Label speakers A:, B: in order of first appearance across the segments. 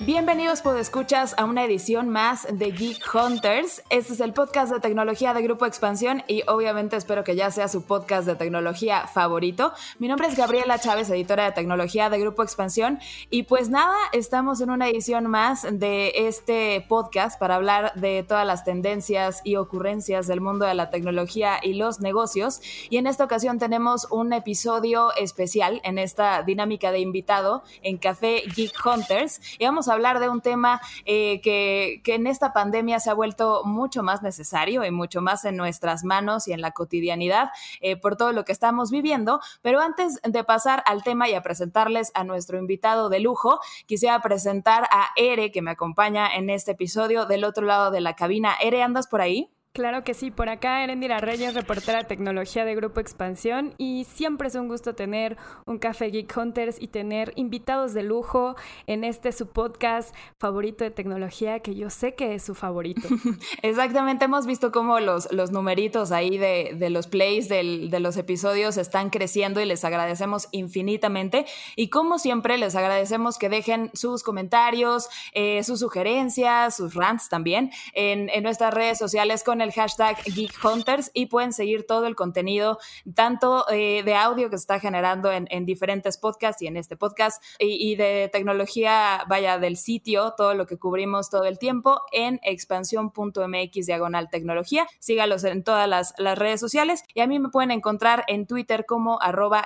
A: Bienvenidos, escuchas a una edición más de Geek Hunters. Este es el podcast de tecnología de Grupo Expansión y obviamente espero que ya sea su podcast de tecnología favorito. Mi nombre es Gabriela Chávez, editora de tecnología de Grupo Expansión. Y pues nada, estamos en una edición más de este podcast para hablar de todas las tendencias y ocurrencias del mundo de la tecnología y los negocios. Y en esta ocasión tenemos un episodio especial en esta dinámica de invitado en Café Geek Hunters. Y vamos a hablar de un tema eh, que, en esta pandemia se ha vuelto mucho más necesario y mucho más en nuestras manos y en la cotidianidad eh, por todo lo que estamos viviendo. Pero antes de pasar al tema y a presentarles a nuestro invitado de lujo, quisiera presentar a Ere, que me acompaña en este episodio del otro lado de la cabina. Ere, ¿andas por ahí?
B: Claro que sí, por acá Erendira Reyes, reportera de tecnología de Grupo Expansión y siempre es un gusto tener un Café Geek Hunters y tener invitados de lujo en este su podcast favorito de tecnología que yo sé que es su favorito.
A: Exactamente, hemos visto cómo los, los numeritos ahí de, de los plays del, de los episodios están creciendo y les agradecemos infinitamente y como siempre les agradecemos que dejen sus comentarios, eh, sus sugerencias, sus rants también en, en nuestras redes sociales con el el hashtag Geek Hunters y pueden seguir todo el contenido, tanto eh, de audio que se está generando en, diferentes podcasts y en este podcast, y, de tecnología, vaya, del sitio, todo lo que cubrimos todo el tiempo en expansión.mx diagonal tecnología. Sígalos en todas las, redes sociales y a mí me pueden encontrar en Twitter como arroba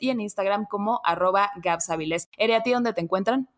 A: y en Instagram como arroba gabsaviles. ¿Ere a ti dónde te encuentran?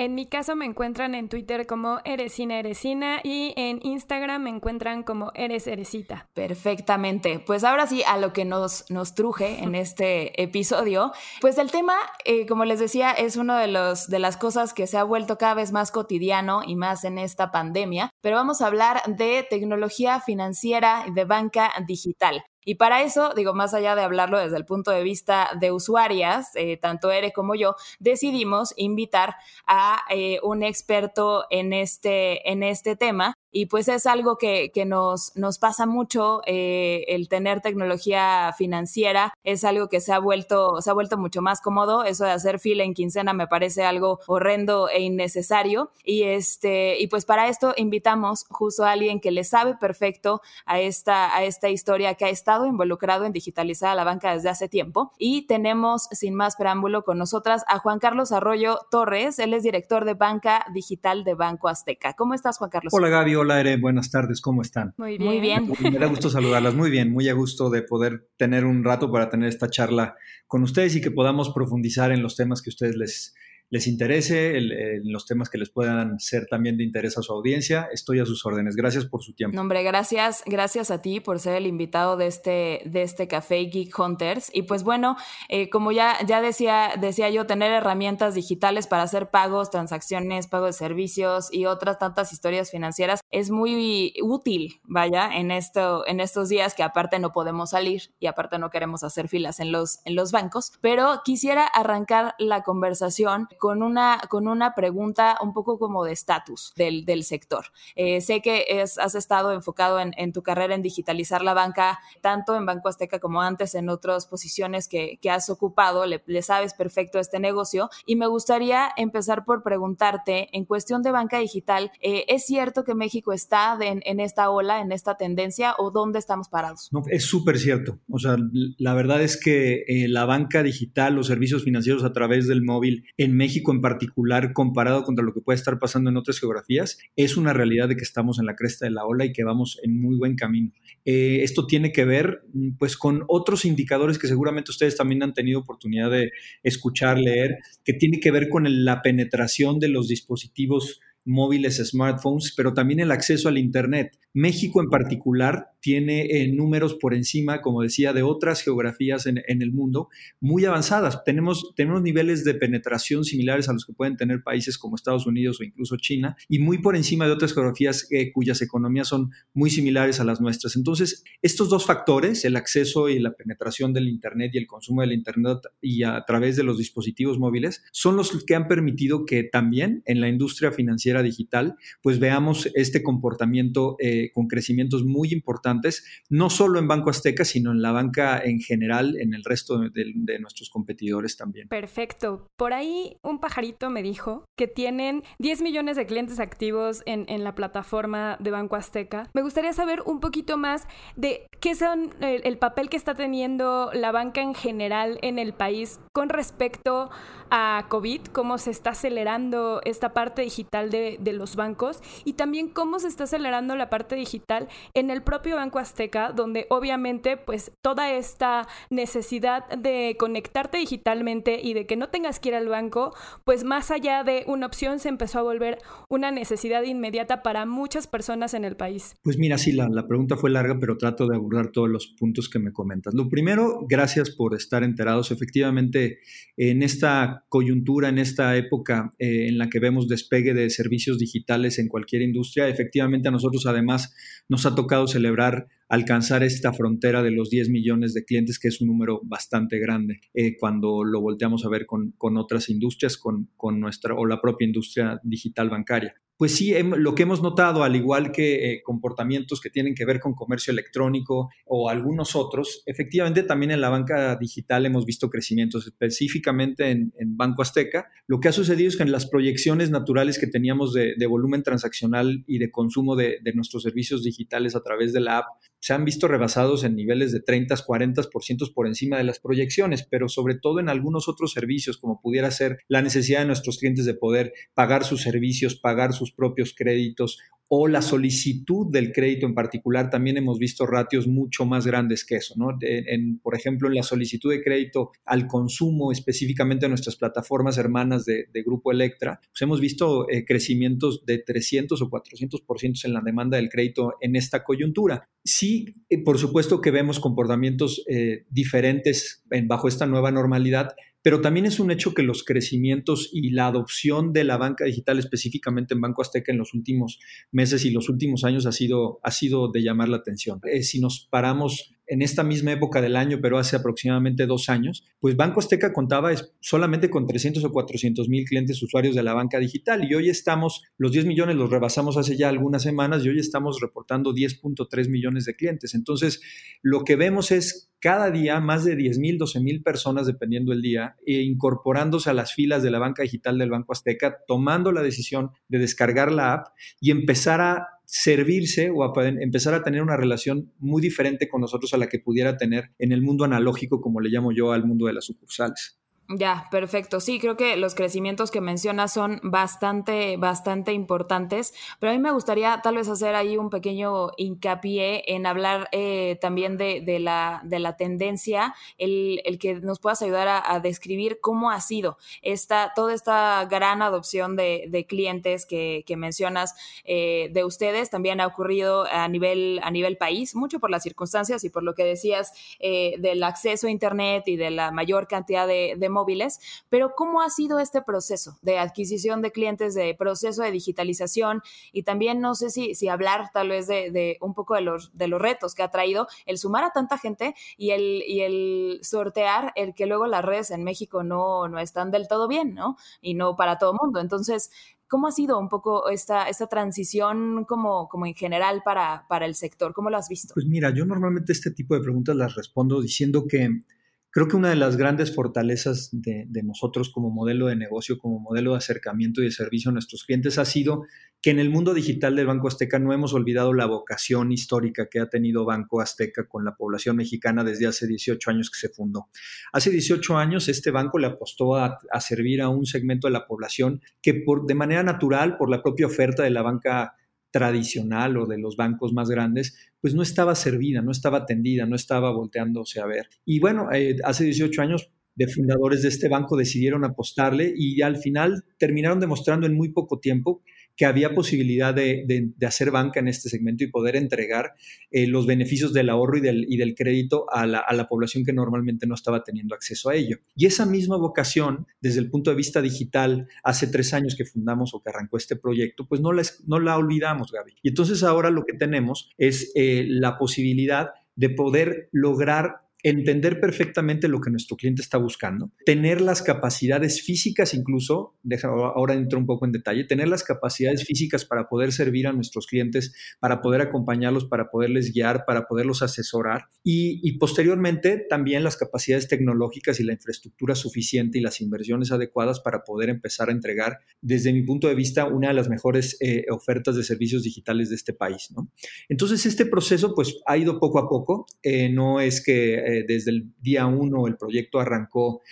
B: En mi caso me encuentran en Twitter como Eresina Eresina y en Instagram me encuentran como Eres Eresita.
A: Perfectamente. Pues ahora sí, a lo que nos, nos truje en este episodio, pues el tema, eh, como les decía, es uno de, los, de las cosas que se ha vuelto cada vez más cotidiano y más en esta pandemia, pero vamos a hablar de tecnología financiera y de banca digital. Y para eso, digo, más allá de hablarlo desde el punto de vista de usuarias, eh, tanto Ere como yo, decidimos invitar a eh, un experto en este, en este tema y pues es algo que, que nos, nos pasa mucho, eh, el tener tecnología financiera es algo que se ha, vuelto, se ha vuelto mucho más cómodo. Eso de hacer fila en quincena me parece algo horrendo e innecesario. Y, este, y pues para esto invitamos justo a alguien que le sabe perfecto a esta, a esta historia, que ha estado involucrado en digitalizar la banca desde hace tiempo. Y tenemos, sin más preámbulo, con nosotras a Juan Carlos Arroyo Torres. Él es director de banca digital de Banco Azteca. ¿Cómo estás, Juan Carlos?
C: Hola, Gaby hola Ere, buenas tardes, ¿cómo están?
A: Muy bien. Muy bien.
C: Me da gusto saludarlas, muy bien, muy a gusto de poder tener un rato para tener esta charla con ustedes y que podamos profundizar en los temas que ustedes les, les interese, en los temas que les puedan ser también de interés a su audiencia. Estoy a sus órdenes. Gracias por su tiempo.
A: No, hombre, gracias, gracias a ti por ser el invitado de este, de este café Geek Hunters. Y pues bueno, eh, como ya, ya decía, decía yo, tener herramientas digitales para hacer pagos, transacciones, pago de servicios y otras tantas historias financieras es muy útil, vaya, en, esto, en estos días que aparte no podemos salir y aparte no queremos hacer filas en los, en los bancos. Pero quisiera arrancar la conversación con una, con una pregunta un poco como de estatus del, del, sector. Eh, sé que es, has estado enfocado en, en, tu carrera en digitalizar la banca, tanto en Banco Azteca como antes en otras posiciones que, que has ocupado, le, sabes perfecto este negocio y me gustaría empezar por preguntarte, en cuestión de banca digital, eh, ¿es cierto que México está en, en, esta ola, en esta tendencia o dónde estamos parados?
C: No, es súper cierto. O sea, la verdad es que eh, la banca digital, los servicios financieros a través del móvil en México, México en particular, comparado contra lo que puede estar pasando en otras geografías, es una realidad de que estamos en la cresta de la ola y que vamos en muy buen camino. Eh, esto tiene que ver pues con otros indicadores que seguramente ustedes también han tenido oportunidad de escuchar, leer, que tiene que ver con la penetración de los dispositivos móviles, smartphones, pero también el acceso al Internet. México en particular tiene eh, números por encima, como decía, de otras geografías en, el mundo muy avanzadas. Tenemos, tenemos niveles de penetración similares a los que pueden tener países como Estados Unidos o incluso China y muy por encima de otras geografías eh, cuyas economías son muy similares a las nuestras. Entonces, estos dos factores, el acceso y la penetración del Internet y el consumo del Internet y a través de los dispositivos móviles, son los que han permitido que también en la industria financiera financiera digital, pues veamos este comportamiento eh, con crecimientos muy importantes, no solo en Banco Azteca, sino en la banca en general, en el resto de, nuestros competidores también.
B: Perfecto. Por ahí un pajarito me dijo que tienen 10 millones de clientes activos en, la plataforma de Banco Azteca. Me gustaría saber un poquito más de qué son el, el papel que está teniendo la banca en general en el país con respecto a COVID, cómo se está acelerando esta parte digital de, los bancos y también cómo se está acelerando la parte digital en el propio Banco Azteca, donde obviamente pues toda esta necesidad de conectarte digitalmente y de que no tengas que ir al banco, pues más allá de una opción se empezó a volver una necesidad inmediata para muchas personas en el país.
C: Pues mira, sí, la, la pregunta fue larga, pero trato de abordar todos los puntos que me comentas. Lo primero, gracias por estar enterados. Efectivamente, en esta coyuntura, en esta época eh, en la que vemos despegue de servicios digitales en cualquier industria, efectivamente a nosotros además nos ha tocado celebrar alcanzar esta frontera de los 10 millones de clientes, que es un número bastante grande eh, cuando lo volteamos a ver con, otras industrias, con, con, nuestra o la propia industria digital bancaria pues sí, lo que hemos notado, al igual que eh, comportamientos que tienen que ver con comercio electrónico o algunos otros, efectivamente también en la banca digital hemos visto crecimientos, específicamente en, Banco Azteca. Lo que ha sucedido es que en las proyecciones naturales que teníamos de, volumen transaccional y de consumo de, de, nuestros servicios digitales a través de la app, se han visto rebasados en niveles de 30, 40% por encima de las proyecciones, pero sobre todo en algunos otros servicios, como pudiera ser la necesidad de nuestros clientes de poder pagar sus servicios, pagar sus propios créditos o la solicitud del crédito en particular, también hemos visto ratios mucho más grandes que eso. ¿no? En, por ejemplo, en la solicitud de crédito al consumo, específicamente en nuestras plataformas hermanas de, Grupo Electra, pues hemos visto eh, crecimientos de 300 o 400% en la demanda del crédito en esta coyuntura. Sí, eh, por supuesto que vemos comportamientos eh, diferentes bajo esta nueva normalidad, pero también es un hecho que los crecimientos y la adopción de la banca digital, específicamente en Banco Azteca en los últimos meses y los últimos años, ha sido, ha sido de llamar la atención. Eh, si nos paramos en esta misma época del año, pero hace aproximadamente dos años, pues Banco Azteca contaba solamente con 300 o 400 mil clientes usuarios de la banca digital y hoy estamos, los 10 millones los rebasamos hace ya algunas semanas y hoy estamos reportando 10.3 millones de clientes. Entonces, lo que vemos es cada día más de 10 mil, 12 mil personas, dependiendo el día, e incorporándose a las filas de la banca digital del Banco Azteca, tomando la decisión de descargar la app y empezar a servirse o a empezar a tener una relación muy diferente con nosotros a la que pudiera tener en el mundo analógico, como le llamo yo al mundo de las sucursales.
A: Ya, perfecto. Sí, creo que los crecimientos que mencionas son bastante, bastante importantes, pero a mí me gustaría tal vez hacer ahí un pequeño hincapié en hablar eh, también de, la, de la tendencia, el, el, que nos puedas ayudar a, describir cómo ha sido esta, toda esta gran adopción de, de clientes que, que mencionas eh, de ustedes. También ha ocurrido a nivel, a nivel país, mucho por las circunstancias y por lo que decías eh, del acceso a Internet y de la mayor cantidad de, de pero ¿cómo ha sido este proceso de adquisición de clientes, de proceso de digitalización? Y también no sé si, si hablar tal vez de, un poco de los, de los retos que ha traído el sumar a tanta gente y el, y el sortear el que luego las redes en México no, no están del todo bien, ¿no? Y no para todo mundo. Entonces, ¿Cómo ha sido un poco esta, esta transición como, como en general para, para el sector? ¿Cómo lo has visto?
C: Pues mira, yo normalmente este tipo de preguntas las respondo diciendo que Creo que una de las grandes fortalezas de, nosotros como modelo de negocio, como modelo de acercamiento y de servicio a nuestros clientes ha sido que en el mundo digital del Banco Azteca no hemos olvidado la vocación histórica que ha tenido Banco Azteca con la población mexicana desde hace 18 años que se fundó. Hace 18 años este banco le apostó a, servir a un segmento de la población que por, de manera natural, por la propia oferta de la banca tradicional o de los bancos más grandes, pues no estaba servida, no estaba atendida, no estaba volteándose a ver. Y bueno, eh, hace 18 años de fundadores de este banco decidieron apostarle y al final terminaron demostrando en muy poco tiempo que había posibilidad de, hacer banca en este segmento y poder entregar eh, los beneficios del ahorro y del, y del crédito a la, a la, población que normalmente no estaba teniendo acceso a ello. Y esa misma vocación, desde el punto de vista digital, hace tres años que fundamos o que arrancó este proyecto, pues no la, no la olvidamos, Gaby. Y entonces ahora lo que tenemos es eh, la posibilidad de poder lograr entender perfectamente lo que nuestro cliente está buscando, tener las capacidades físicas incluso, ahora entro un poco en detalle, tener las capacidades físicas para poder servir a nuestros clientes, para poder acompañarlos, para poderles guiar, para poderlos asesorar y, y posteriormente también las capacidades tecnológicas y la infraestructura suficiente y las inversiones adecuadas para poder empezar a entregar, desde mi punto de vista, una de las mejores eh, ofertas de servicios digitales de este país. ¿no? Entonces, este proceso pues ha ido poco a poco, eh, no es que eh, desde el día uno el proyecto arrancó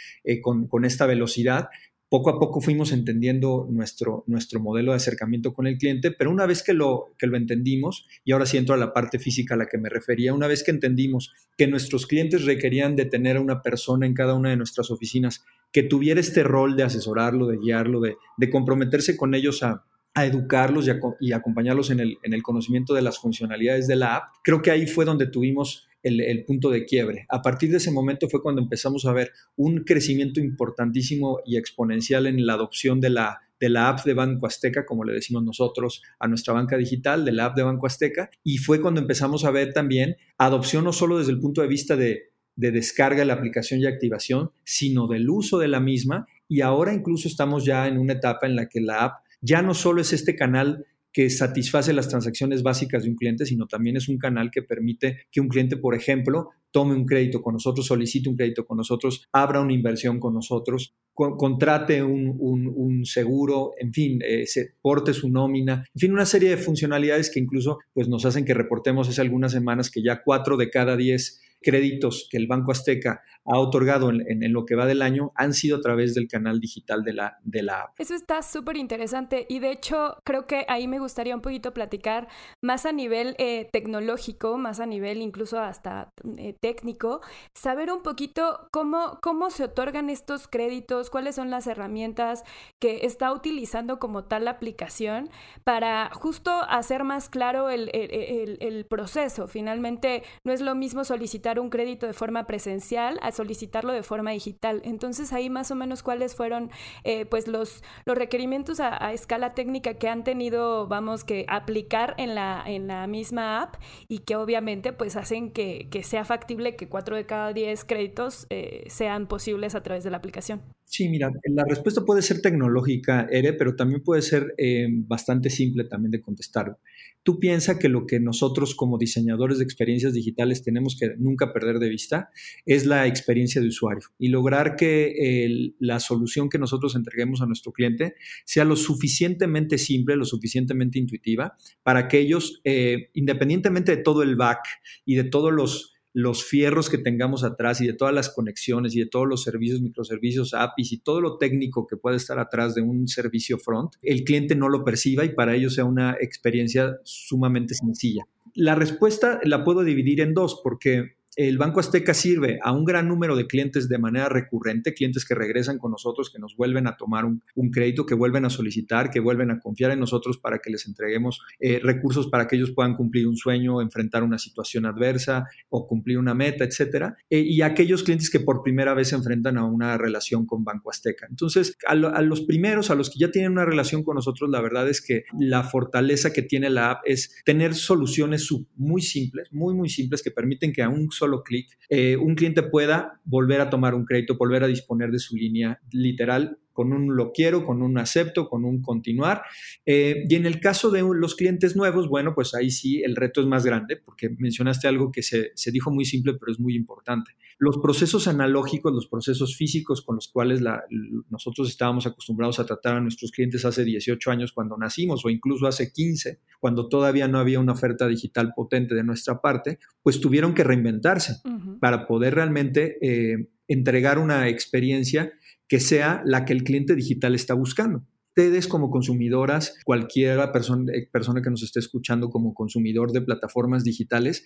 C: con, con esta velocidad, poco a poco fuimos entendiendo nuestro, nuestro modelo de acercamiento con el cliente, pero una vez que lo, que lo entendimos, y ahora sí entro a la parte física a la que me refería, una vez que entendimos que nuestros clientes requerían de tener a una persona en cada una de nuestras oficinas que tuviera este rol de asesorarlo, de guiarlo, de, de comprometerse con ellos a, a educarlos y, y acompañarlos en el, en el conocimiento de las funcionalidades de la app, creo que ahí fue donde tuvimos el, punto de quiebre. A partir de ese momento fue cuando empezamos a ver un crecimiento importantísimo y exponencial en la adopción de la, de la app de Banco Azteca, como le decimos nosotros a nuestra banca digital, de la app de Banco Azteca, y fue cuando empezamos a ver también adopción no solo desde el punto de vista de, de descarga de la aplicación y activación, sino del uso de la misma, y ahora incluso estamos ya en una etapa en la que la app ya no solo es este canal que satisface las transacciones básicas de un cliente, sino también es un canal que permite que un cliente, por ejemplo, tome un crédito con nosotros, solicite un crédito con nosotros, abra una inversión con nosotros, contrate un, seguro, en fin, eh, se porte su nómina, en fin, una serie de funcionalidades que incluso pues, nos hacen que reportemos hace algunas semanas que ya cuatro de cada diez créditos que el Banco Azteca ha otorgado en, lo que va del año han sido a través del canal digital de la, de la app.
B: Eso está súper interesante y de hecho creo que ahí me gustaría un poquito platicar más a nivel eh, tecnológico, más a nivel incluso hasta eh, técnico, saber un poquito cómo, cómo se otorgan estos créditos, cuáles son las herramientas que está utilizando como tal la aplicación para justo hacer más claro el, el proceso. Finalmente no es lo mismo solicitar un crédito de forma presencial a solicitarlo de forma digital. Entonces ahí más o menos cuáles fueron eh, pues los, los requerimientos a, escala técnica que han tenido, vamos, que aplicar en la, en la misma app y que obviamente pues hacen que, sea factible que cuatro de cada diez créditos eh, sean posibles a través de la aplicación.
C: Sí, mira, la respuesta puede ser tecnológica, Ere, pero también puede ser eh, bastante simple también de contestar. Tú piensas que lo que nosotros como diseñadores de experiencias digitales tenemos que nunca perder de vista es la experiencia de usuario y lograr que la solución que nosotros entreguemos a nuestro cliente sea lo suficientemente simple, lo suficientemente intuitiva para que ellos, eh, independientemente de todo el back y de todos los los fierros que tengamos atrás y de todas las conexiones y de todos los servicios, microservicios, APIs y todo lo técnico que puede estar atrás de un servicio front, el cliente no lo perciba y para ello sea una experiencia sumamente sencilla. La respuesta la puedo dividir en dos porque el Banco Azteca sirve a un gran número de clientes de manera recurrente, clientes que regresan con nosotros, que nos vuelven a tomar un, crédito, que vuelven a solicitar, que vuelven a confiar en nosotros para que les entreguemos eh, recursos para que ellos puedan cumplir un sueño, enfrentar una situación adversa o cumplir una meta, etcétera. Eh, y aquellos clientes que por primera vez se enfrentan a una relación con Banco Azteca. Entonces, a, los primeros, a los que ya tienen una relación con nosotros, la verdad es que la fortaleza que tiene la app es tener soluciones muy simples, muy, muy simples que permiten que a un solo clic, eh, un cliente pueda volver a tomar un crédito, volver a disponer de su línea literal con un lo quiero, con un acepto, con un continuar. Eh, y en el caso de los clientes nuevos, bueno, pues ahí sí el reto es más grande, porque mencionaste algo que se, dijo muy simple, pero es muy importante. Los procesos analógicos, los procesos físicos con los cuales nosotros estábamos acostumbrados a tratar a nuestros clientes hace 18 años cuando nacimos, o incluso hace 15, cuando todavía no había una oferta digital potente de nuestra parte, pues tuvieron que reinventarse para poder realmente eh, entregar una experiencia que sea la que el cliente digital está buscando. Ustedes como consumidoras, cualquiera persona, eh, persona que nos esté escuchando como consumidor de plataformas digitales,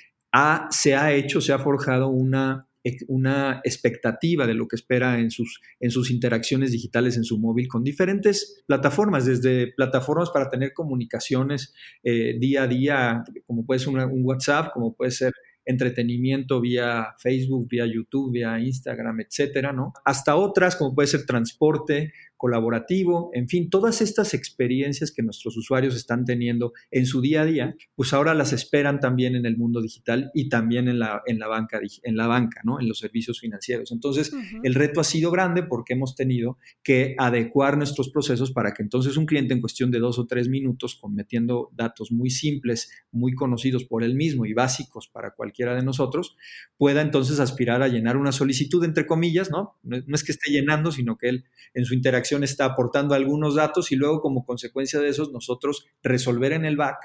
C: se ha hecho, se ha forjado una, una expectativa de lo que espera en sus, en sus interacciones digitales en su móvil con diferentes plataformas, desde plataformas para tener comunicaciones eh, día a día, como puede ser un WhatsApp, como puede ser entretenimiento vía Facebook, vía YouTube, vía Instagram, etcétera, ¿no? Hasta otras, como puede ser transporte, colaborativo, en fin, todas estas experiencias que nuestros usuarios están teniendo en su día a día, pues ahora las esperan también en el mundo digital y también en la, en la banca, en la banca, ¿no? En los servicios financieros. Entonces, el reto ha sido grande porque hemos tenido que adecuar nuestros procesos para que entonces un cliente en cuestión de dos o tres minutos, con metiendo datos muy simples, muy conocidos por él mismo y básicos para cualquiera de nosotros, pueda entonces aspirar a llenar una solicitud, entre comillas, ¿no? No, es que esté llenando, sino que él en su interacción está aportando algunos datos y luego como consecuencia de esos nosotros resolver en el back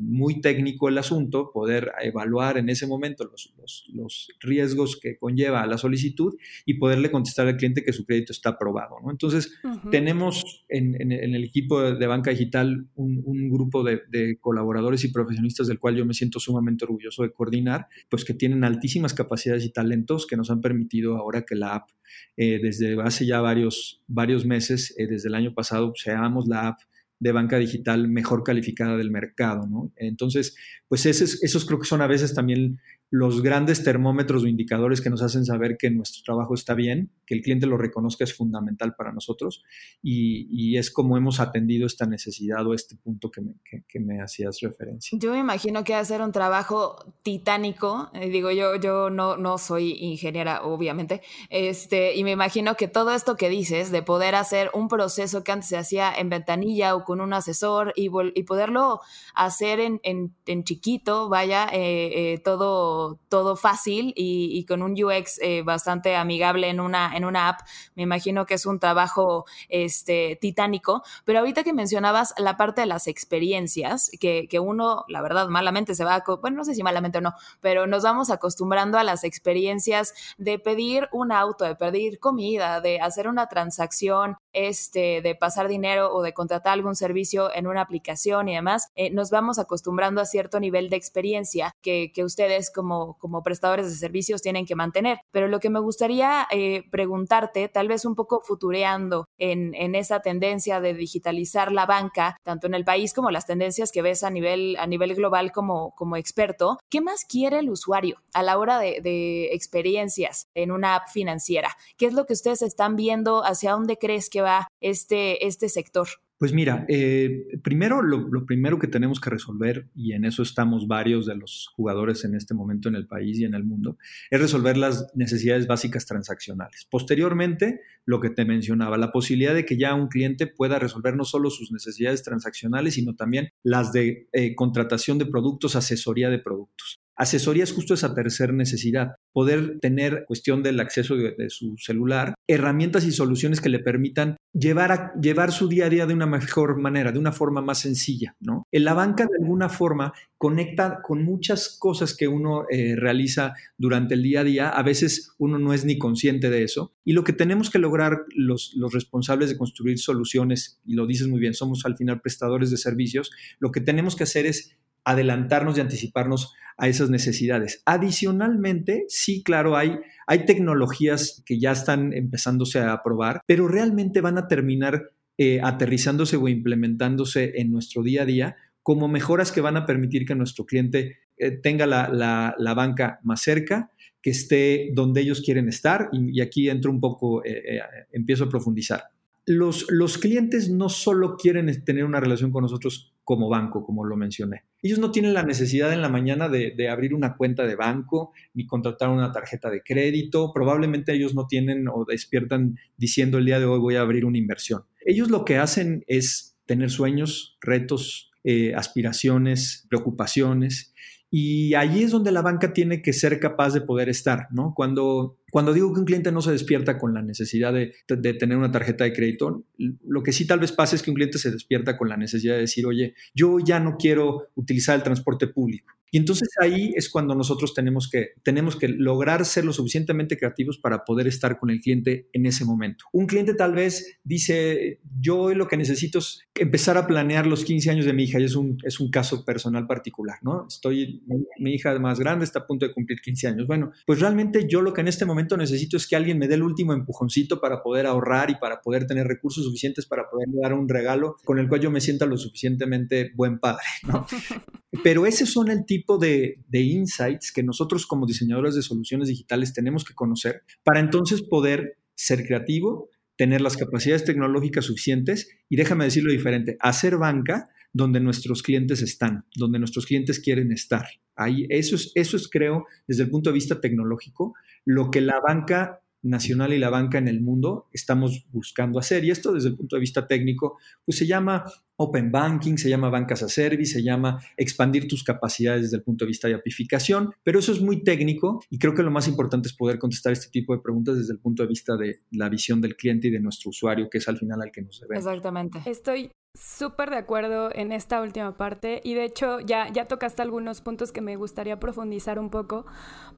C: muy técnico el asunto, poder evaluar en ese momento los, los, riesgos que conlleva la solicitud y poderle contestar al cliente que su crédito está aprobado. ¿no? Entonces, tenemos en, el equipo de, banca digital un, grupo de, colaboradores y profesionistas del cual yo me siento sumamente orgulloso de coordinar, pues que tienen altísimas capacidades y talentos que nos han permitido ahora que la app, eh, desde hace ya varios, varios meses, eh, desde el año pasado, seamos la app de banca digital mejor calificada del mercado, ¿no? Entonces, pues esos, esos creo que son a veces también los grandes termómetros o indicadores que nos hacen saber que nuestro trabajo está bien, que el cliente lo reconozca es fundamental para nosotros y, es como hemos atendido esta necesidad o este punto que me, hacías referencia.
A: Yo me imagino que ser un trabajo titánico, eh, digo yo, yo no, no soy ingeniera obviamente, este, y me imagino que todo esto que dices de poder hacer un proceso que antes se hacía en ventanilla o con un asesor y, y poderlo hacer en, chiquito, vaya, eh, eh, todo todo, fácil y, con un UX eh, bastante amigable en una, en una app. Me imagino que es un trabajo este, titánico. Pero ahorita que mencionabas la parte de las experiencias, que, uno, la verdad, malamente se va, bueno, no sé si malamente o no, pero nos vamos acostumbrando a las experiencias de pedir un auto, de pedir comida, de hacer una transacción, este, de pasar dinero o de contratar algún servicio en una aplicación y demás, eh, nos vamos acostumbrando a cierto nivel de experiencia que, que ustedes como como, prestadores de servicios tienen que mantener. Pero lo que me gustaría eh, preguntarte, tal vez un poco futureando en, esa tendencia de digitalizar la banca, tanto en el país como las tendencias que ves a nivel, a nivel global como, como experto, ¿qué más quiere el usuario a la hora de, experiencias en una app financiera? ¿Qué es lo que ustedes están viendo? ¿Hacia dónde crees que este, este sector?
C: Pues mira, eh, primero lo, primero que tenemos que resolver, y en eso estamos varios de los jugadores en este momento en el país y en el mundo, es resolver las necesidades básicas transaccionales. Posteriormente, lo que te mencionaba, la posibilidad de que ya un cliente pueda resolver no solo sus necesidades transaccionales, sino también las de eh, contratación de productos, asesoría de productos. Asesoría es justo esa tercera necesidad, poder tener cuestión del acceso de, su celular, herramientas y soluciones que le permitan llevar, llevar su día a día de una mejor manera, de una forma más sencilla. ¿no? En la banca de alguna forma conecta con muchas cosas que uno eh, realiza durante el día a día, a veces uno no es ni consciente de eso, y lo que tenemos que lograr los, los responsables de construir soluciones, y lo dices muy bien, somos al final prestadores de servicios, lo que tenemos que hacer es adelantarnos y anticiparnos a esas necesidades. Adicionalmente, sí, claro, hay, hay tecnologías que ya están empezándose a probar, pero realmente van a terminar eh, aterrizándose o implementándose en nuestro día a día como mejoras que van a permitir que nuestro cliente eh, tenga la, banca más cerca, que esté donde ellos quieren estar, y, aquí entro un poco, eh, empiezo a profundizar. Los, los clientes no solo quieren tener una relación con nosotros como banco, como lo mencioné. Ellos no tienen la necesidad en la mañana de, abrir una cuenta de banco ni contratar una tarjeta de crédito. Probablemente ellos no tienen o despiertan diciendo el día de hoy voy a abrir una inversión. Ellos lo que hacen es tener sueños, retos, eh, aspiraciones, preocupaciones y allí es donde la banca tiene que ser capaz de poder estar, ¿no? Cuando, cuando digo que un cliente no se despierta con la necesidad de, de, tener una tarjeta de crédito, lo que sí tal vez pasa es que un cliente se despierta con la necesidad de decir, oye, yo ya no quiero utilizar el transporte público. Y entonces ahí es cuando nosotros tenemos que, tenemos que lograr ser lo suficientemente creativos para poder estar con el cliente en ese momento. Un cliente tal vez dice, yo hoy lo que necesito es empezar a planear los 15 años de mi hija y es un, es un caso personal particular, ¿no? Estoy, mi, hija más grande está a punto de cumplir 15 años. Bueno, pues realmente yo lo que en este momento necesito es que alguien me dé el último empujoncito para poder ahorrar y para poder tener recursos suficientes para poderle dar un regalo con el cual yo me sienta lo suficientemente buen padre, ¿no? Pero ese son el tipo de, insights que nosotros como diseñadores de soluciones digitales tenemos que conocer para entonces poder ser creativo, tener las capacidades tecnológicas suficientes y déjame decirlo diferente, hacer banca donde nuestros clientes están, donde nuestros clientes quieren estar. Ahí, eso es, eso es, creo, desde el punto de vista tecnológico, lo que la banca nacional y la banca en el mundo estamos buscando hacer. Y esto desde el punto de vista técnico, pues se llama Open Banking, se llama Bancas a Service, se llama expandir tus capacidades desde el punto de vista de apificación, pero eso es muy técnico y creo que lo más importante es poder contestar este tipo de preguntas desde el punto de vista de la visión del cliente y de nuestro usuario, que es al final al que nos debemos.
A: Exactamente.
B: Estoy súper de acuerdo en esta última parte y de hecho ya, ya tocaste algunos puntos que me gustaría profundizar un poco,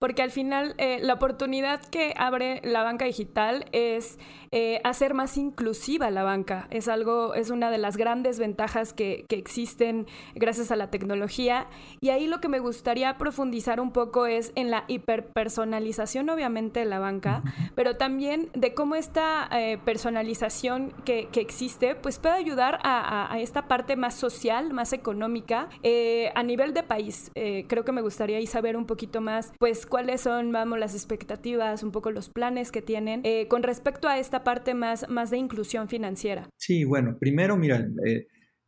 B: porque al final eh, la oportunidad que abre la banca digital es eh, hacer más inclusiva la banca. Es algo, es una de las grandes ventajas que, que, existen gracias a la tecnología. Y ahí lo que me gustaría profundizar un poco es en la hiperpersonalización, obviamente, de la banca, pero también de cómo esta eh, personalización que, que existe, pues puede ayudar a a, esta parte más social, más económica, eh, a nivel de país. Eh, creo que me gustaría saber un poquito más, pues, cuáles son, vamos, las expectativas, un poco los planes que tienen eh, con respecto a esta parte más, más de inclusión financiera.
C: Sí, bueno, primero, mira,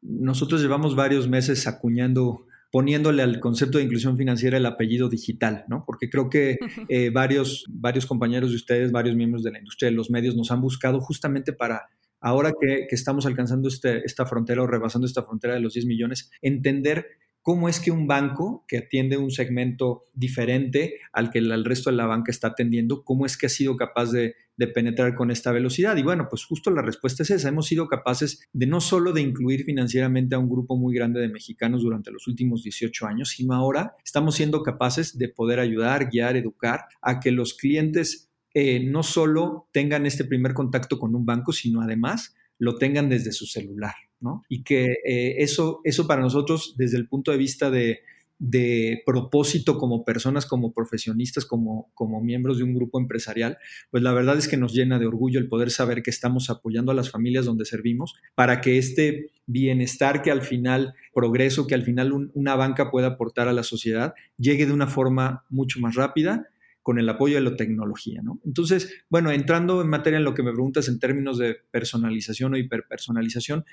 C: nosotros llevamos varios meses acuñando poniéndole al concepto de inclusión financiera el apellido digital, ¿no? Porque creo que varios, varios compañeros de ustedes, varios miembros de la industria de los medios nos han buscado justamente para ahora que, estamos alcanzando este, esta frontera o rebasando esta frontera de los 10 millones, entender cómo es que un banco que atiende un segmento diferente al que el resto de la banca está atendiendo, cómo es que ha sido capaz de, penetrar con esta velocidad. Y bueno, pues justo la respuesta es esa. Hemos sido capaces de no solo de incluir financieramente a un grupo muy grande de mexicanos durante los últimos 18 años, sino ahora estamos siendo capaces de poder ayudar, guiar, educar a que los clientes eh, no solo tengan este primer contacto con un banco, sino además lo tengan desde su celular. Y que eh, eso, eso para nosotros, desde el punto de vista de, propósito como personas, como profesionistas, como, como miembros de un grupo empresarial, pues la verdad es que nos llena de orgullo el poder saber que estamos apoyando a las familias donde servimos para que este bienestar que al final, progreso que al final una banca pueda aportar a la sociedad, llegue de una forma mucho más rápida con el apoyo de la tecnología. ¿no? Entonces, bueno, entrando en materia en lo que me preguntas en términos de personalización o hiperpersonalización,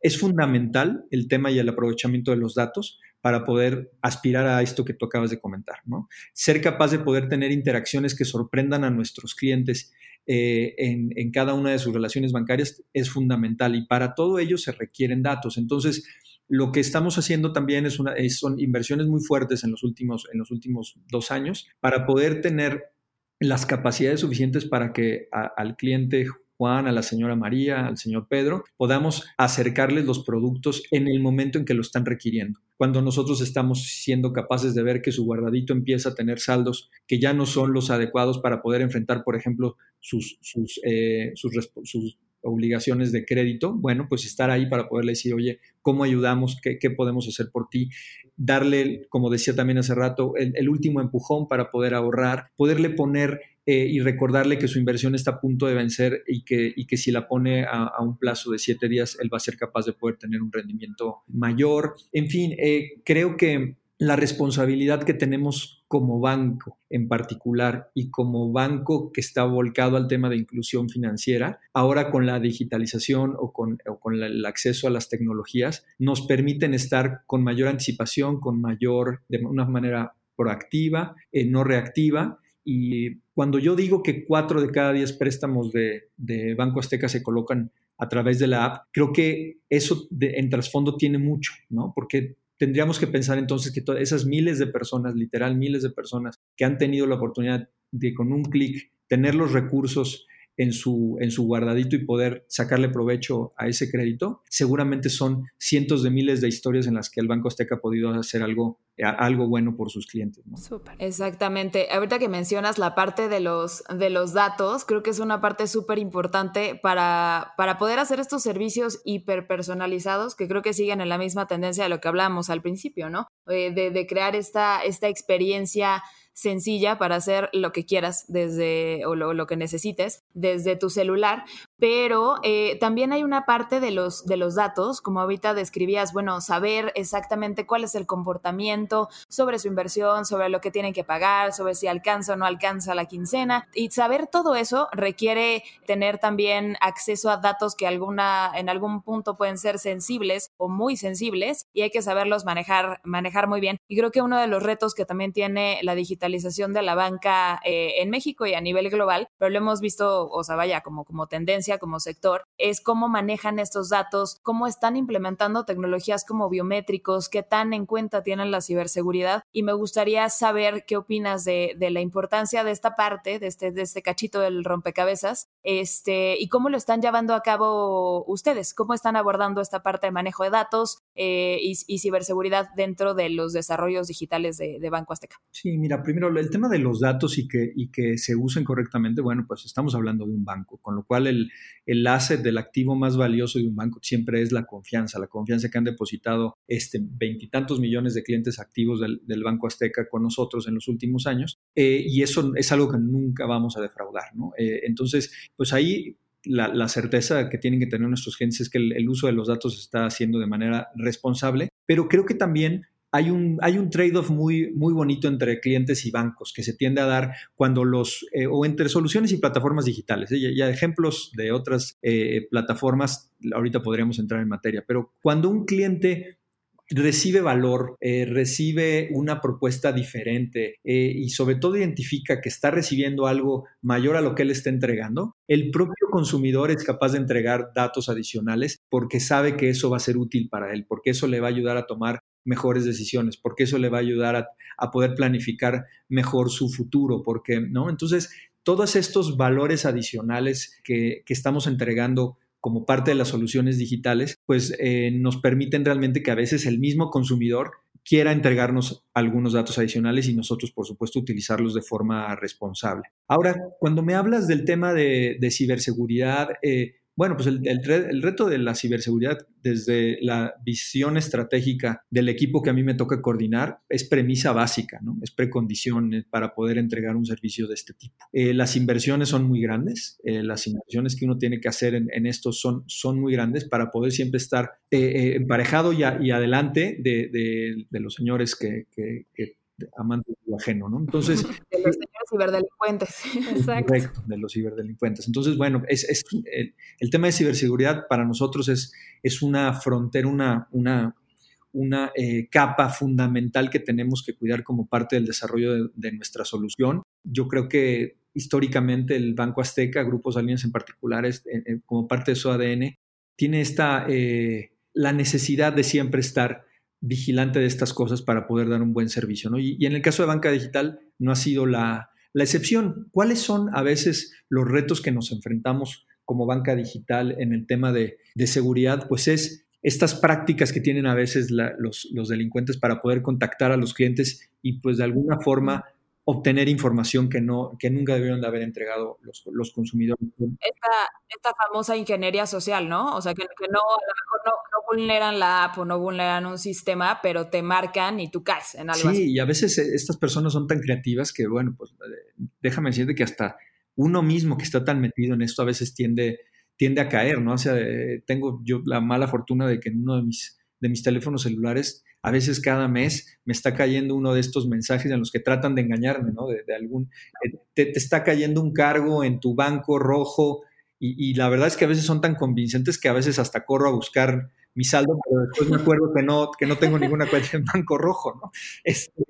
C: es fundamental el tema y el aprovechamiento de los datos para poder aspirar a esto que tú acabas de comentar. ¿no? Ser capaz de poder tener interacciones que sorprendan a nuestros clientes eh, en, en, cada una de sus relaciones bancarias es fundamental y para todo ello se requieren datos. Entonces, lo que estamos haciendo también es una, son inversiones muy fuertes en los, últimos, en los últimos dos años para poder tener las capacidades suficientes para que al cliente Juan, a la señora María, al señor Pedro, podamos acercarles los productos en el momento en que lo están requiriendo. Cuando nosotros estamos siendo capaces de ver que su guardadito empieza a tener saldos que ya no son los adecuados para poder enfrentar, por ejemplo, sus, sus, eh, sus, sus obligaciones de crédito, bueno, pues estar ahí para poderle decir, oye, ¿cómo ayudamos? ¿Qué, podemos hacer por ti? Darle, como decía también hace rato, el, último empujón para poder ahorrar, poderle poner eh, y recordarle que su inversión está a punto de vencer y que, y que si la pone a, un plazo de siete días, él va a ser capaz de poder tener un rendimiento mayor. En fin, eh, creo que la responsabilidad que tenemos como banco en particular y como banco que está volcado al tema de inclusión financiera, ahora con la digitalización o con, el acceso a las tecnologías, nos permiten estar con mayor anticipación, con mayor, de una manera proactiva, eh, no reactiva. Y cuando yo digo que cuatro de cada diez préstamos de, de Banco Azteca se colocan a través de la app, creo que eso en trasfondo tiene mucho, ¿no? Porque tendríamos que pensar entonces que todas esas miles de personas, literal miles de personas que han tenido la oportunidad de con un clic tener los recursos en su, en su guardadito y poder sacarle provecho a ese crédito, seguramente son cientos de miles de historias en las que el Banco Azteca ha podido hacer algo, algo bueno por sus clientes.
A: Exactamente. Ahorita que mencionas la parte de los, de los datos, creo que es una parte súper importante para, para poder hacer estos servicios hiperpersonalizados que creo que siguen en la misma tendencia de lo que hablábamos al principio, ¿no? Eh, de, de crear esta, esta experiencia sencilla para hacer lo que quieras desde o lo, que necesites desde tu celular, pero eh, también hay una parte de los, de los datos, como ahorita describías, bueno, saber exactamente cuál es el comportamiento sobre su inversión, sobre lo que tienen que pagar, sobre si alcanza o no alcanza la quincena. Y saber todo eso requiere tener también acceso a datos que alguna, en algún punto pueden ser sensibles o muy sensibles y hay que saberlos manejar, manejar muy bien. Y creo que uno de los retos que también tiene la digitalización de la banca eh, en México y a nivel global, pero lo hemos visto, o sea, vaya, como, como tendencia, como sector, es cómo manejan estos datos, cómo están implementando tecnologías como biométricos, qué tan en cuenta tienen la ciberseguridad. Y me gustaría saber qué opinas de, de la importancia de esta parte, de este, de este cachito del rompecabezas, este, y cómo lo están llevando a cabo ustedes, cómo están abordando esta parte de manejo de datos eh, y, ciberseguridad dentro de los desarrollos digitales de, Banco Azteca.
C: Sí, mira, primero el tema de los datos y que, y que se usen correctamente, bueno, pues estamos hablando de un banco, con lo cual el, el asset del activo más valioso de un banco siempre es la confianza, la confianza que han depositado este veintitantos millones de clientes activos del, Banco Azteca con nosotros en los últimos años, eh, y eso es algo que nunca vamos a defraudar, ¿no? Eh, entonces, pues ahí la, certeza que tienen que tener nuestros clientes es que el, uso de los datos se está haciendo de manera responsable, pero creo que también hay un, hay un trade-off muy, muy bonito entre clientes y bancos que se tiende a dar cuando los, eh, o entre soluciones y plataformas digitales. ¿eh? Ya, ejemplos de otras eh, plataformas, ahorita podríamos entrar en materia, pero cuando un cliente recibe valor, eh, recibe una propuesta diferente eh, y sobre todo identifica que está recibiendo algo mayor a lo que él está entregando, el propio consumidor es capaz de entregar datos adicionales porque sabe que eso va a ser útil para él, porque eso le va a ayudar a tomar mejores decisiones, porque eso le va a ayudar a, poder planificar mejor su futuro, porque, ¿no? Entonces, todos estos valores adicionales que, que estamos entregando como parte de las soluciones digitales, pues eh, nos permiten realmente que a veces el mismo consumidor quiera entregarnos algunos datos adicionales y nosotros, por supuesto, utilizarlos de forma responsable. Ahora, cuando me hablas del tema de, ciberseguridad, eh, bueno, pues el, reto de la ciberseguridad desde la visión estratégica del equipo que a mí me toca coordinar es premisa básica, ¿no? Es precondición para poder entregar un servicio de este tipo. Eh, las inversiones son muy grandes, eh, las inversiones que uno tiene que hacer en, esto son, muy grandes para poder siempre estar eh, emparejado y, adelante de, los señores que amantes de lo ajeno, ¿no?
A: Entonces... De los ciberdelincuentes.
C: Exacto. de los ciberdelincuentes. Entonces, bueno, es, el, tema de ciberseguridad para nosotros es, es una frontera, una, una, una eh, capa fundamental que tenemos que cuidar como parte del desarrollo de, nuestra solución. Yo creo que históricamente el Banco Azteca, Grupos Alianza en particular, como parte de su ADN, tiene esta, eh, la necesidad de siempre estar vigilante de estas cosas para poder dar un buen servicio. Y, en el caso de banca digital no ha sido la, excepción. ¿Cuáles son a veces los retos que nos enfrentamos como banca digital en el tema de, seguridad? Pues es estas prácticas que tienen a veces los, los, delincuentes para poder contactar a los clientes y pues de alguna forma obtener información que, no, que nunca debieron de haber entregado los, los consumidores.
A: Esta, esta, famosa ingeniería social, ¿no? O sea, que, que no, a lo mejor no, no, vulneran la app o no vulneran un sistema, pero te marcan y tú caes en algo
C: sí, y a veces eh, estas personas son tan creativas que, bueno, pues eh, déjame decirte que hasta uno mismo que está tan metido en esto a veces tiende, tiende a caer, ¿no? O sea, eh, tengo yo la mala fortuna de que en uno de mis, de mis teléfonos celulares a veces cada mes me está cayendo uno de estos mensajes en los que tratan de engañarme, ¿no? De, algún, eh, te, está cayendo un cargo en tu banco rojo y, la verdad es que a veces son tan convincentes que a veces hasta corro a buscar mi saldo, pero después me acuerdo que no, que no tengo ninguna cuenta en banco rojo, ¿no? Este,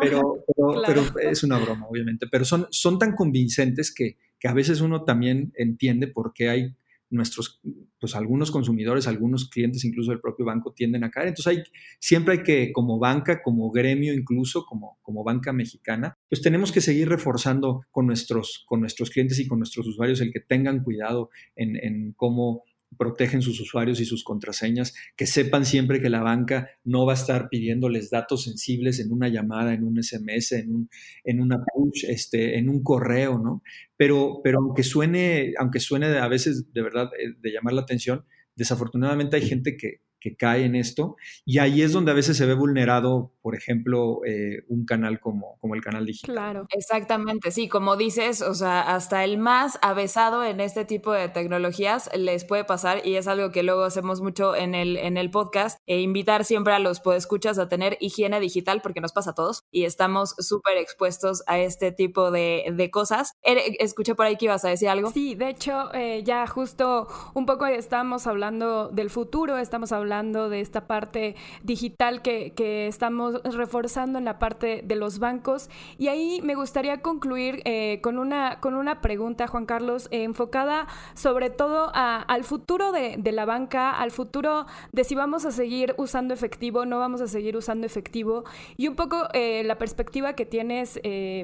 C: pero, pero, es una broma, obviamente, pero son, son tan convincentes que, que a veces uno también entiende por qué hay nuestros, pues algunos consumidores, algunos clientes, incluso del propio banco, tienden a caer. Entonces hay, siempre hay que, como banca, como gremio, incluso como, como banca mexicana, pues tenemos que seguir reforzando con nuestros, con nuestros clientes y con nuestros usuarios el que tengan cuidado en, en cómo protegen sus usuarios y sus contraseñas, que sepan siempre que la banca no va a estar pidiéndoles datos sensibles en una llamada, en un SMS, en, un, en una push, este, en un correo, ¿no? Pero, pero aunque suene, aunque suene a veces de verdad eh, de llamar la atención, desafortunadamente hay gente que, que cae en esto. Y ahí es donde a veces se ve vulnerado, por ejemplo, eh, un canal como, como el canal digital.
B: Claro.
A: Exactamente, sí, como dices, o sea, hasta el más avesado en este tipo de tecnologías les puede pasar y es algo que luego hacemos mucho en el, en el podcast, e invitar siempre a los podescuchas a tener higiene digital porque nos pasa a todos y estamos súper expuestos a este tipo de, de cosas. Escuché por ahí que ibas a decir algo.
B: Sí, de hecho, eh, ya justo un poco estamos hablando del futuro, estamos hablando de esta parte digital que, que estamos reforzando en la parte de los bancos. Y ahí me gustaría concluir eh, con, una, con una pregunta, Juan Carlos, eh, enfocada sobre todo al futuro de, de, la banca, al futuro de si vamos a seguir usando efectivo, no vamos a seguir usando efectivo, y un poco la perspectiva que tienes,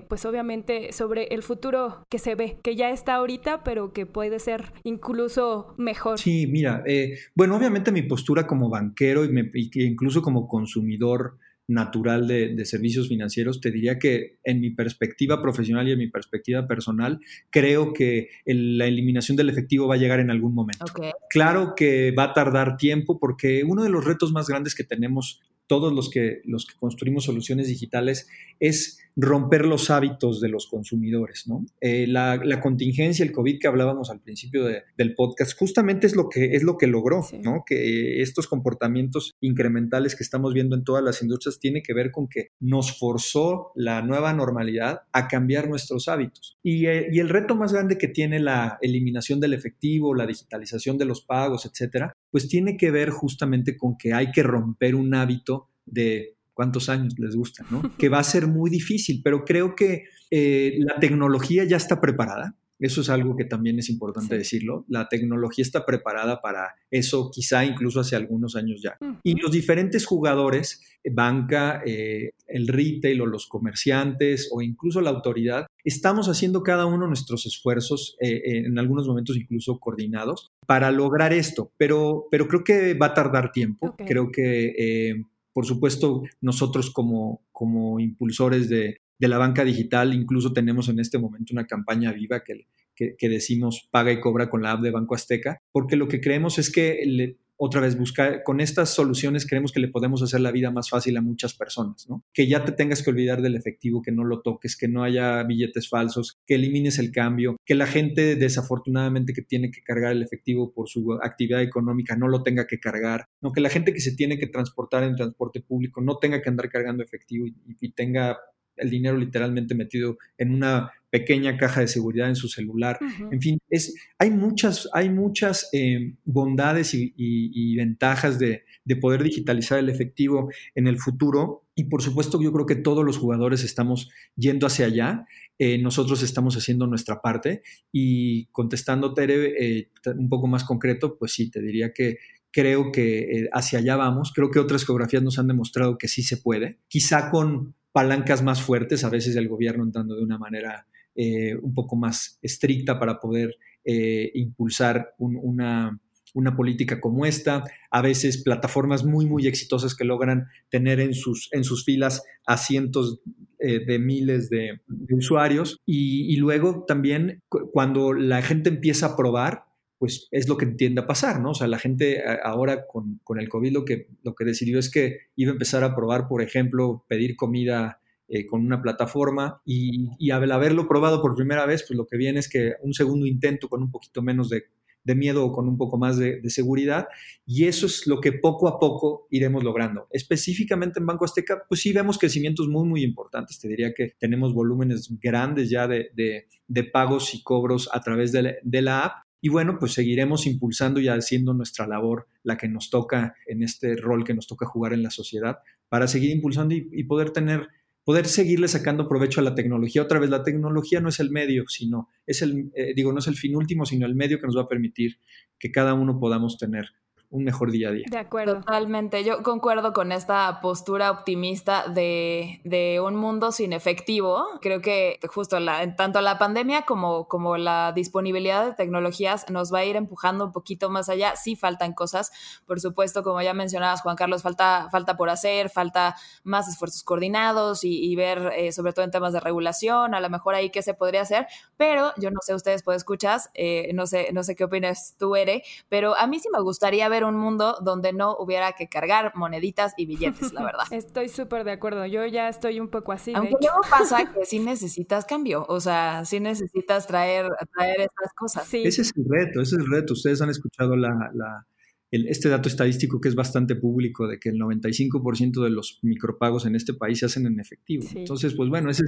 B: pues obviamente, sobre el futuro que se ve, que ya está ahorita, pero que puede ser incluso mejor.
C: Sí, mira, eh, bueno, obviamente mi postura como banquero y, me, incluso como consumidor natural de, servicios financieros, te diría que en mi perspectiva profesional y en mi perspectiva personal, creo que la eliminación del efectivo va a llegar en algún momento. Claro que va a tardar tiempo porque uno de los retos más grandes que tenemos todos los que, los que construimos soluciones digitales es romper los hábitos de los consumidores. ¿no? Eh, la, contingencia, el COVID que hablábamos al principio del podcast, justamente es lo que, es lo que logró, ¿no? que estos comportamientos incrementales que estamos viendo en todas las industrias tiene que ver con que nos forzó la nueva normalidad a cambiar nuestros hábitos. Y, eh, y el reto más grande que tiene la eliminación del efectivo, la digitalización de los pagos, etcétera, pues tiene que ver justamente con que hay que romper un hábito de cuántos años les gusta, ¿no? Que va a ser muy difícil, pero creo que eh, la tecnología ya está preparada. Eso es algo que también es importante decirlo. La tecnología está preparada para eso, quizá incluso hace algunos años ya. Y los diferentes jugadores, banca, eh, el retail o los comerciantes o incluso la autoridad, estamos haciendo cada uno nuestros esfuerzos, eh, en algunos momentos incluso coordinados, para lograr esto. Pero, pero creo que va a tardar tiempo. Creo que por supuesto, nosotros como, como impulsores de, la banca digital, incluso tenemos en este momento una campaña viva que, que, decimos paga y cobra con la app de Banco Azteca, porque lo que creemos es que otra vez buscar, con estas soluciones creemos que le podemos hacer la vida más fácil a muchas personas, ¿no? Que ya te tengas que olvidar del efectivo, que no lo toques, que no haya billetes falsos, que elimines el cambio, que la gente desafortunadamente que tiene que cargar el efectivo por su actividad económica no lo tenga que cargar, no que la gente que se tiene que transportar en transporte público no tenga que andar cargando efectivo y tenga el dinero literalmente metido en una pequeña caja de seguridad en su celular. En fin, es, hay muchas, hay muchas eh, bondades y, ventajas de, poder digitalizar el efectivo en el futuro. Y por supuesto, yo creo que todos los jugadores estamos yendo hacia allá. Eh, nosotros estamos haciendo nuestra parte. Y contestando, Tere, eh, un poco más concreto, pues sí, te diría que creo que hacia allá vamos. Creo que otras geografías nos han demostrado que sí se puede. Quizá con palancas más fuertes, a veces el gobierno entrando de una manera eh, un poco más estricta para poder eh, impulsar una, política como esta, a veces plataformas muy, muy exitosas que logran tener en sus, en sus filas a cientos eh, de miles de, usuarios. Y, luego también cuando la gente empieza a probar, pues es lo que tiende a pasar, ¿no? O sea, la gente ahora con, con, el COVID lo que, lo que decidió es que iba a empezar a probar, por ejemplo, pedir comida eh, con una plataforma y, al haberlo probado por primera vez, pues lo que viene es que un segundo intento con un poquito menos de, miedo o con un poco más de, seguridad y eso es lo que poco a poco iremos logrando. Específicamente en Banco Azteca, pues sí vemos crecimientos muy, muy importantes. Te diría que tenemos volúmenes grandes ya de, pagos y cobros a través de la, app y bueno, pues seguiremos impulsando y haciendo nuestra labor, la que nos toca en este rol que nos toca jugar en la sociedad, para seguir impulsando y poder tener poder seguirle sacando provecho a la tecnología. Otra vez, la tecnología no es el medio, sino es el, eh, digo, no es el fin último, sino el medio que nos va a permitir que cada uno podamos tener un mejor día a día.
B: De acuerdo.
A: Totalmente. Yo concuerdo con esta postura optimista de, de un mundo sin efectivo. Creo que justo la, tanto la pandemia como, como la disponibilidad de tecnologías nos va a ir empujando un poquito más allá. Sí faltan cosas. Por supuesto, como ya mencionabas, Juan Carlos, falta, falta por hacer, falta más esfuerzos coordinados y, ver, eh, sobre todo en temas de regulación, a lo mejor ahí qué se podría hacer. Pero yo no sé, ustedes pueden escuchar, eh, no, sé, no sé qué opinas tú, Ere, pero a mí sí me gustaría ver haber un mundo donde no hubiera que cargar moneditas y billetes, la verdad.
B: Estoy súper de acuerdo. Yo ya estoy un poco así.
A: Aunque luego pasa que sí necesitas cambio, o sea, sí necesitas traer, traer estas cosas.
C: Sí. Ese es el reto, ese es el reto. Ustedes han escuchado la, la este dato estadístico que es bastante público de que el 95% de los micropagos en este país se hacen en efectivo. Entonces, pues bueno, es,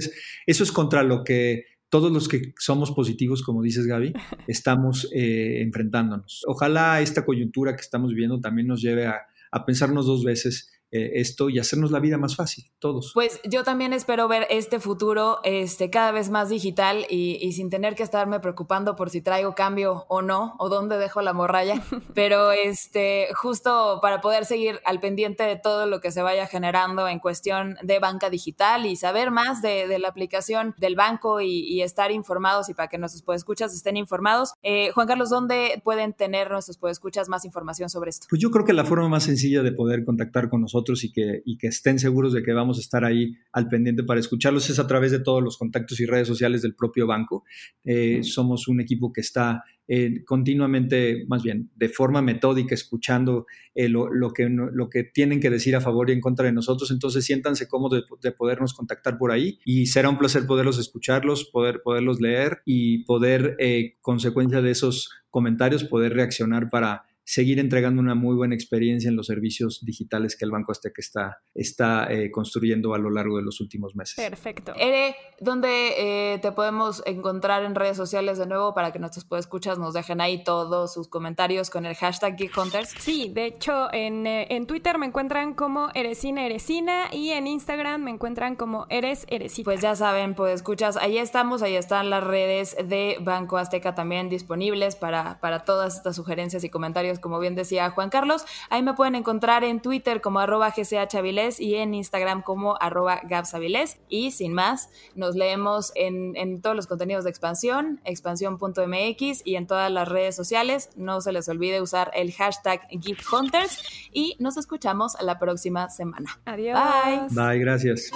C: eso es contra lo que todos los que somos positivos, como dices Gaby, estamos eh, enfrentándonos. Ojalá esta coyuntura que estamos viviendo también nos lleve a, a pensarnos dos veces esto y hacernos la vida más fácil, todos.
A: Pues yo también espero ver este futuro este, cada vez más digital y, sin tener que estarme preocupando por si traigo cambio o no, o dónde dejo la morralla, pero este, justo para poder seguir al pendiente de todo lo que se vaya generando en cuestión de banca digital y saber más de, la aplicación del banco y, estar informados y para que nuestros podescuchas estén informados. Eh, Juan Carlos, ¿dónde pueden tener nuestros podescuchas más información sobre esto?
C: Pues yo creo que la forma más sencilla de poder contactar con nosotros y que, y que estén seguros de que vamos a estar ahí al pendiente para escucharlos es a través de todos los contactos y redes sociales del propio banco. Eh, somos un equipo que está eh, continuamente, más bien, de forma metódica, escuchando eh, lo, que, lo que tienen que decir a favor y en contra de nosotros. Entonces, siéntanse cómodos de, podernos contactar por ahí y será un placer poderlos escucharlos, poder, poderlos leer y poder, consecuencia de esos comentarios, poder reaccionar para seguir entregando una muy buena experiencia en los servicios digitales que el Banco Azteca está, está eh, construyendo a lo largo de los últimos meses.
B: Perfecto.
A: Ere, ¿dónde eh, te podemos encontrar en redes sociales de nuevo para que nuestros escuchas nos dejen ahí todos sus comentarios con el hashtag GeekHunters?
B: Sí, de hecho en, eh, en Twitter me encuentran como Eresina Eresina y en Instagram me encuentran como Eres Eresita.
A: Pues ya saben, pues escuchas, ahí estamos, ahí están las redes de Banco Azteca también disponibles para, para todas estas sugerencias y comentarios como bien decía Juan Carlos. Ahí me pueden encontrar en Twitter como arroba gchavilés y en Instagram como arroba gabsavilés. Y sin más, nos leemos en, en todos los contenidos de expansión, expansión.mx y en todas las redes sociales. No se les olvide usar el hashtag GeekHunters y nos escuchamos la próxima semana.
B: Adiós.
A: Bye.
C: Bye, gracias.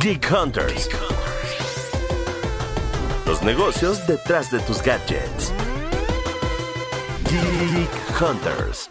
D: Geek Hunters. Los negocios detrás de tus gadgets. Geek Hunters.